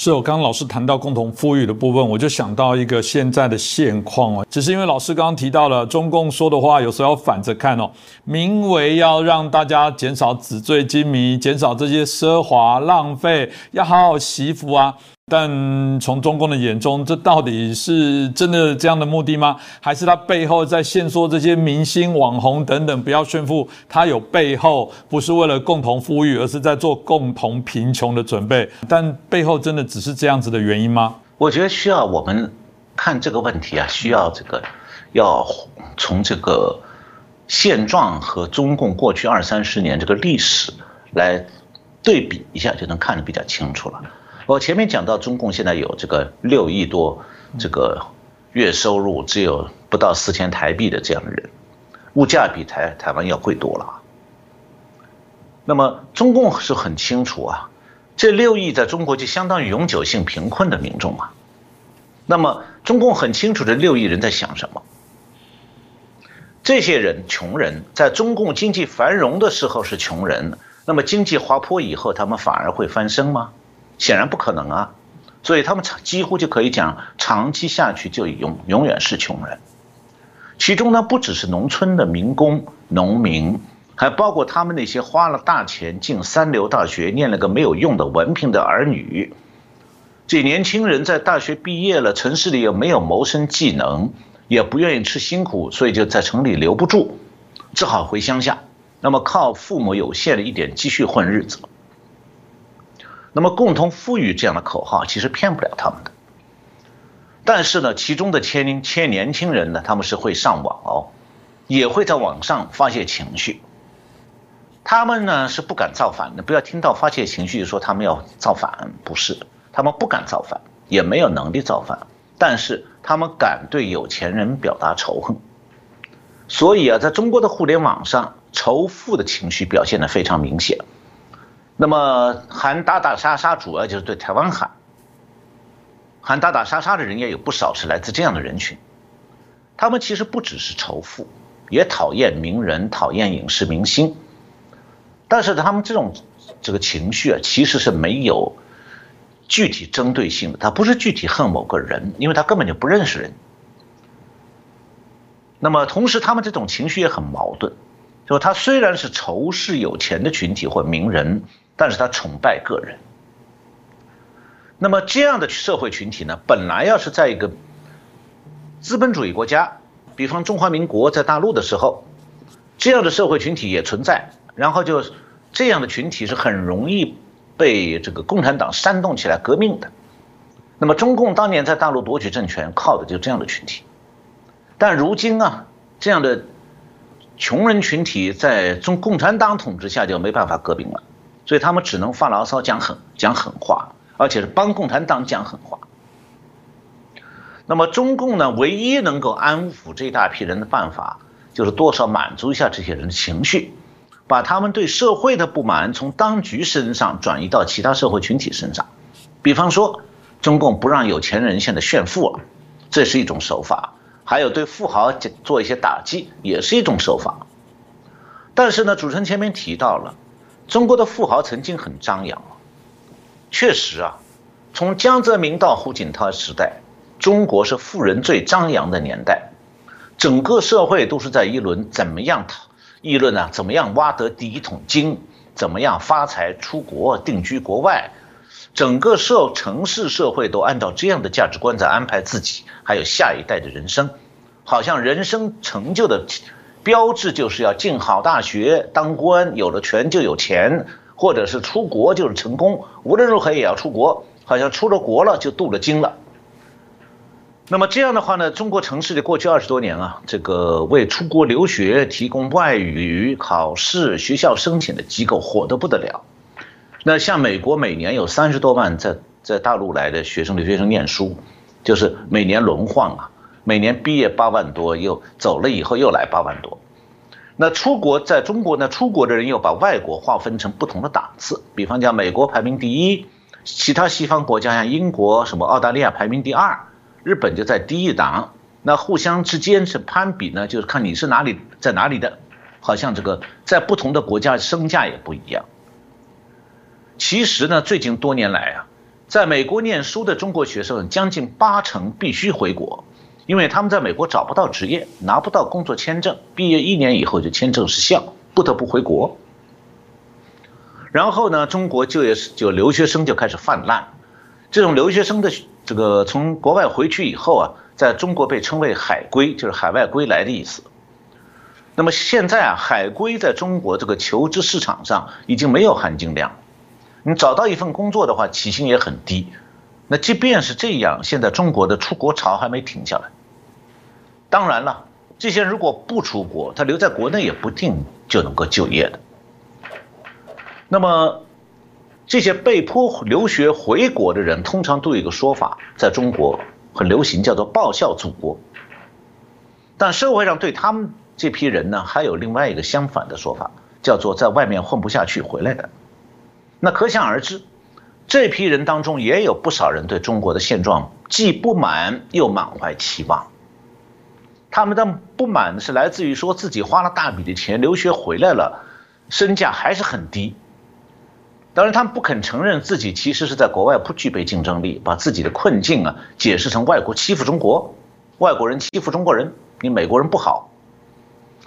是我刚刚老师谈到共同富裕的部分，我就想到一个现在的现况哦。只是因为老师刚刚提到了中共说的话，有时候要反着看哦。名为要让大家减少纸醉金迷，减少这些奢华浪费，要好好惜福啊。但从中共的眼中，这到底是真的这样的目的吗？还是他背后在限缩这些明星、网红等等，不要炫富？他有背后不是为了共同富裕，而是在做共同贫穷的准备？但背后真的只是这样子的原因吗？我觉得需要我们看这个问题啊，需要这个要从这个现状和中共过去二三十年这个历史来对比一下，就能看得比较清楚了。我前面讲到，中共现在有这个六亿多这个月收入只有不到四千台币的这样的人，物价比台台湾要贵多了。那么中共是很清楚啊，这六亿在中国就相当于永久性贫困的民众啊。那么中共很清楚这六亿人在想什么？这些人穷人在中共经济繁荣的时候是穷人，那么经济滑坡以后，他们反而会翻身吗？显然不可能啊，所以他们长几乎就可以讲，长期下去就永永远是穷人。其中呢，不只是农村的民工、农民，还包括他们那些花了大钱进三流大学、念了个没有用的文凭的儿女。这年轻人在大学毕业了，城市里又没有谋生技能，也不愿意吃辛苦，所以就在城里留不住，只好回乡下，那么靠父母有限的一点积蓄混日子。那么，共同富裕这样的口号其实骗不了他们的。但是呢，其中的千千年轻人呢，他们是会上网哦，也会在网上发泄情绪。他们呢是不敢造反的，不要听到发泄情绪说他们要造反，不是，他们不敢造反，也没有能力造反，但是他们敢对有钱人表达仇恨。所以啊，在中国的互联网上，仇富的情绪表现的非常明显。那么喊打打杀杀，主要就是对台湾喊。喊打打杀杀的人也有不少是来自这样的人群，他们其实不只是仇富，也讨厌名人，讨厌影视明星。但是他们这种这个情绪啊，其实是没有具体针对性的，他不是具体恨某个人，因为他根本就不认识人。那么同时，他们这种情绪也很矛盾，就他虽然是仇视有钱的群体或名人。但是他崇拜个人，那么这样的社会群体呢，本来要是在一个资本主义国家，比方中华民国在大陆的时候，这样的社会群体也存在，然后就这样的群体是很容易被这个共产党煽动起来革命的。那么中共当年在大陆夺取政权，靠的就这样的群体，但如今啊，这样的穷人群体在中共产党统治下就没办法革命了。所以他们只能发牢骚、讲狠、讲狠话，而且是帮共产党讲狠话。那么中共呢，唯一能够安抚这一大批人的办法，就是多少满足一下这些人的情绪，把他们对社会的不满从当局身上转移到其他社会群体身上。比方说，中共不让有钱人现在炫富了，这是一种手法；还有对富豪做一些打击，也是一种手法。但是呢，主持人前面提到了。中国的富豪曾经很张扬，确实啊，从江泽民到胡锦涛时代，中国是富人最张扬的年代，整个社会都是在议论怎么样讨议论呢？怎么样挖得第一桶金？怎么样发财出国定居国外？整个社城市社会都按照这样的价值观在安排自己，还有下一代的人生，好像人生成就的。标志就是要进好大学、当官，有了权就有钱，或者是出国就是成功。无论如何也要出国，好像出了国了就镀了金了。那么这样的话呢，中国城市的过去二十多年啊，这个为出国留学提供外语考试、学校申请的机构火得不得了。那像美国每年有三十多万在在大陆来的学生留学生念书，就是每年轮换啊。每年毕业八万多，又走了以后又来八万多。那出国在中国呢？出国的人又把外国划分成不同的档次，比方讲美国排名第一，其他西方国家像英国、什么澳大利亚排名第二，日本就在低一档。那互相之间是攀比呢，就是看你是哪里在哪里的，好像这个在不同的国家身价也不一样。其实呢，最近多年来啊，在美国念书的中国学生将近八成必须回国，因为他们在美国找不到职业，拿不到工作签证，毕业一年以后就签证失效，不得不回国。然后呢，中国就业就留学生就开始泛滥，这种留学生的这个从国外回去以后啊，在中国被称为海归，就是海外归来的意思。那么现在啊，海归在中国这个求职市场上已经没有含金量，你找到一份工作的话，起薪也很低。那即便是这样，现在中国的出国潮还没停下来。当然了，这些人如果不出国，他留在国内也不定就能够就业的。那么，这些被迫留学回国的人，通常都有一个说法，在中国很流行，叫做报效祖国。但社会上对他们这批人呢，还有另外一个相反的说法，叫做在外面混不下去回来的。那可想而知，这批人当中也有不少人对中国的现状既不满又满怀期望。他们的不满是来自于说自己花了大笔的钱留学回来了，身价还是很低。当然，他们不肯承认自己其实是在国外不具备竞争力，把自己的困境啊解释成外国欺负中国，外国人欺负中国人，你美国人不好，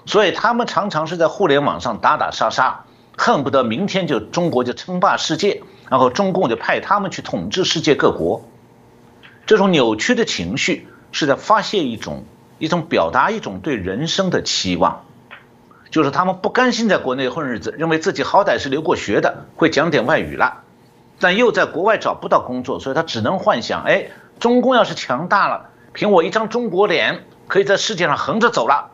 所以他们常常是在互联网上打打杀杀，恨不得明天就中国就称霸世界，然后中共就派他们去统治世界各国。这种扭曲的情绪是在发泄一种一种表达一种对人生的期望。就是他们不甘心在国内混日子，认为自己好歹是留过学的，会讲点外语了，但又在国外找不到工作，所以他只能幻想：哎，中共要是强大了，凭我一张中国脸，可以在世界上横着走了。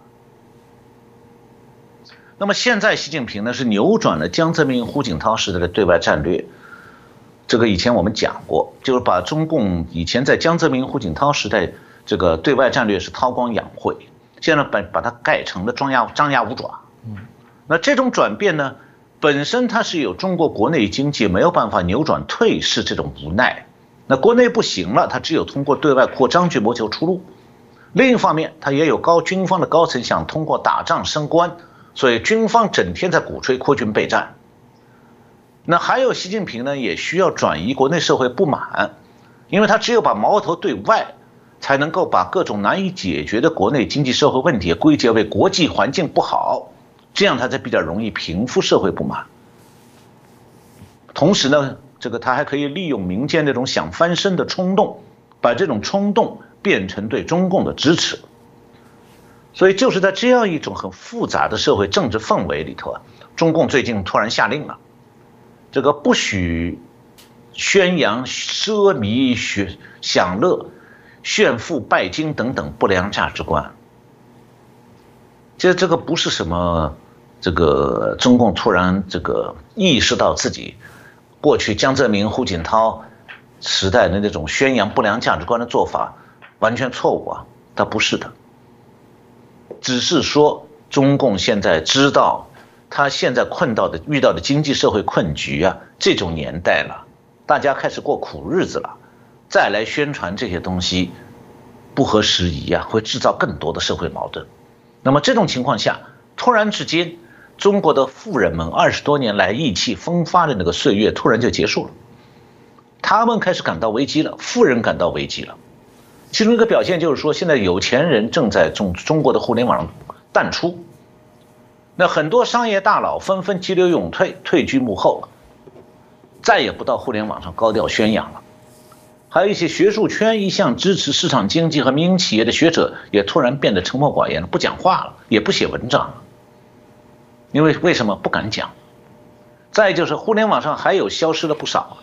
那么现在习近平呢，是扭转了江泽民、胡锦涛时代的对外战略。这个以前我们讲过，就是把中共以前在江泽民、胡锦涛时代这个对外战略是韬光养晦，现在把把它改成了张牙张牙舞爪。嗯那这种转变呢，本身它是有中国国内经济没有办法扭转退市这种无奈，那国内不行了，它只有通过对外扩张去谋求出路。另一方面，它也有高军方的高层想通过打仗升官，所以军方整天在鼓吹扩军备战。那还有习近平呢，也需要转移国内社会不满，因为他只有把矛头对外，才能够把各种难以解决的国内经济社会问题归结为国际环境不好。这样他才比较容易平复社会不满。同时呢，这个他还可以利用民间那种想翻身的冲动，把这种冲动变成对中共的支持。所以就是在这样一种很复杂的社会政治氛围里头啊，中共最近突然下令了，这个不许宣扬奢靡、享享乐、炫富、拜金等等不良价值观。其实这个不是什么。这个中共突然这个意识到自己过去江泽民、胡锦涛时代的那种宣扬不良价值观的做法完全错误啊，他不是的，只是说中共现在知道他现在困到的遇到的经济社会困局啊，这种年代了，大家开始过苦日子了，再来宣传这些东西不合时宜啊，会制造更多的社会矛盾。那么这种情况下，突然之间。中国的富人们二十多年来意气风发的那个岁月突然就结束了，他们开始感到危机了，富人感到危机了。其中一个表现就是说，现在有钱人正在中中国的互联网上淡出，那很多商业大佬纷纷急流勇退，退居幕后了，再也不到互联网上高调宣扬了。还有一些学术圈一向支持市场经济和民营企业的学者，也突然变得沉默寡言了，不讲话了，也不写文章了。因为为什么不敢讲？再就是互联网上还有消失了不少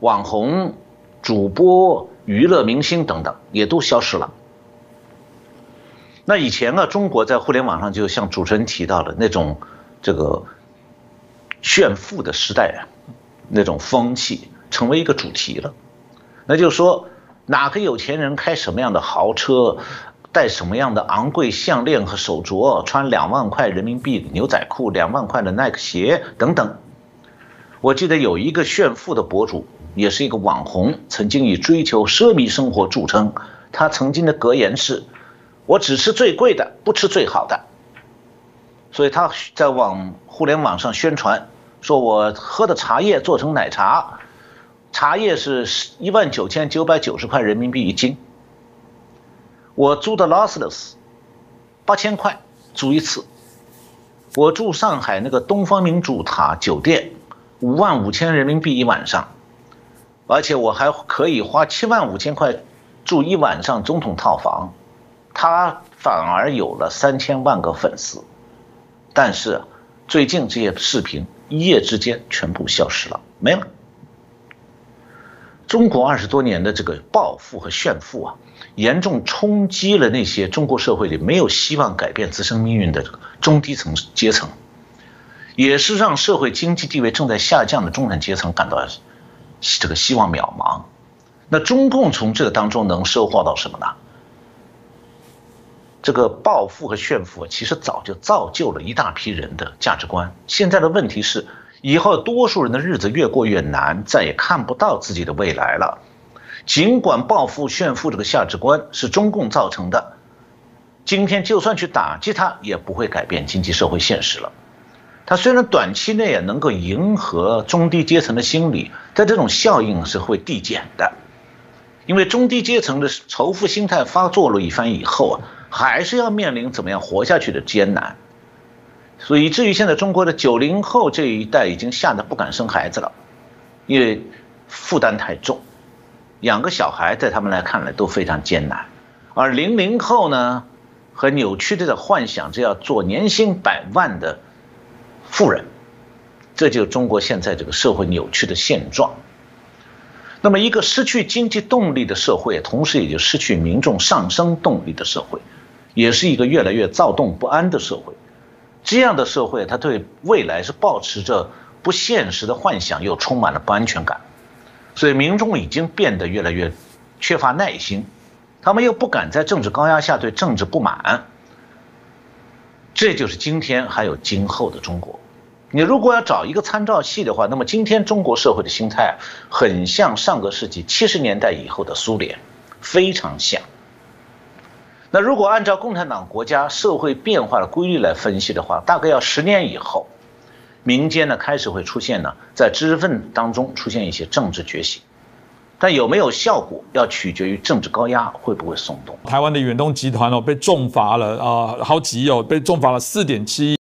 网红、主播、娱乐明星等等，也都消失了。那以前呢，中国在互联网上就像主持人提到的那种这个炫富的时代，那种风气成为一个主题了。那就是说，哪个有钱人开什么样的豪车？戴什么样的昂贵项链和手镯，穿两万块人民币的牛仔裤，两万块的耐克鞋等等。我记得有一个炫富的博主，也是一个网红，曾经以追求奢靡生活著称。他曾经的格言是：“我只吃最贵的，不吃最好的。”所以他在网互联网上宣传，说我喝的茶叶做成奶茶，茶叶是一万九千九百九十块人民币一斤。我租的劳斯莱斯，八千块租一次。我住上海那个东方明珠塔酒店，五万五千人民币一晚上，而且我还可以花七万五千块住一晚上总统套房，他反而有了三千万个粉丝。但是最近这些视频一夜之间全部消失了，没了。中国二十多年的这个暴富和炫富啊，严重冲击了那些中国社会里没有希望改变自身命运的中低层阶层，也是让社会经济地位正在下降的中产阶层感到这个希望渺茫。那中共从这个当中能收获到什么呢？这个暴富和炫富其实早就造就了一大批人的价值观。现在的问题是。以后多数人的日子越过越难，再也看不到自己的未来了。尽管暴富炫富这个价值观是中共造成的，今天就算去打击它，也不会改变经济社会现实了。它虽然短期内也能够迎合中低阶层的心理，但这种效应是会递减的，因为中低阶层的仇富心态发作了一番以后啊，还是要面临怎么样活下去的艰难。所以以至于现在中国的九零后这一代已经吓得不敢生孩子了，因为负担太重，养个小孩在他们来看来都非常艰难，而零零后呢，和扭曲的在幻想着要做年薪百万的富人，这就是中国现在这个社会扭曲的现状。那么一个失去经济动力的社会，同时也就失去民众上升动力的社会，也是一个越来越躁动不安的社会。这样的社会，他对未来是保持着不现实的幻想，又充满了不安全感，所以民众已经变得越来越缺乏耐心，他们又不敢在政治高压下对政治不满。这就是今天还有今后的中国。你如果要找一个参照系的话，那么今天中国社会的心态很像上个世纪七十年代以后的苏联，非常像。那如果按照共产党国家社会变化的规律来分析的话，大概要十年以后，民间呢开始会出现呢，在知识分子当中出现一些政治觉醒，但有没有效果，要取决于政治高压会不会松动。台湾的远东集团哦被重罚了啊，好几亿哦，被重罚了四点七。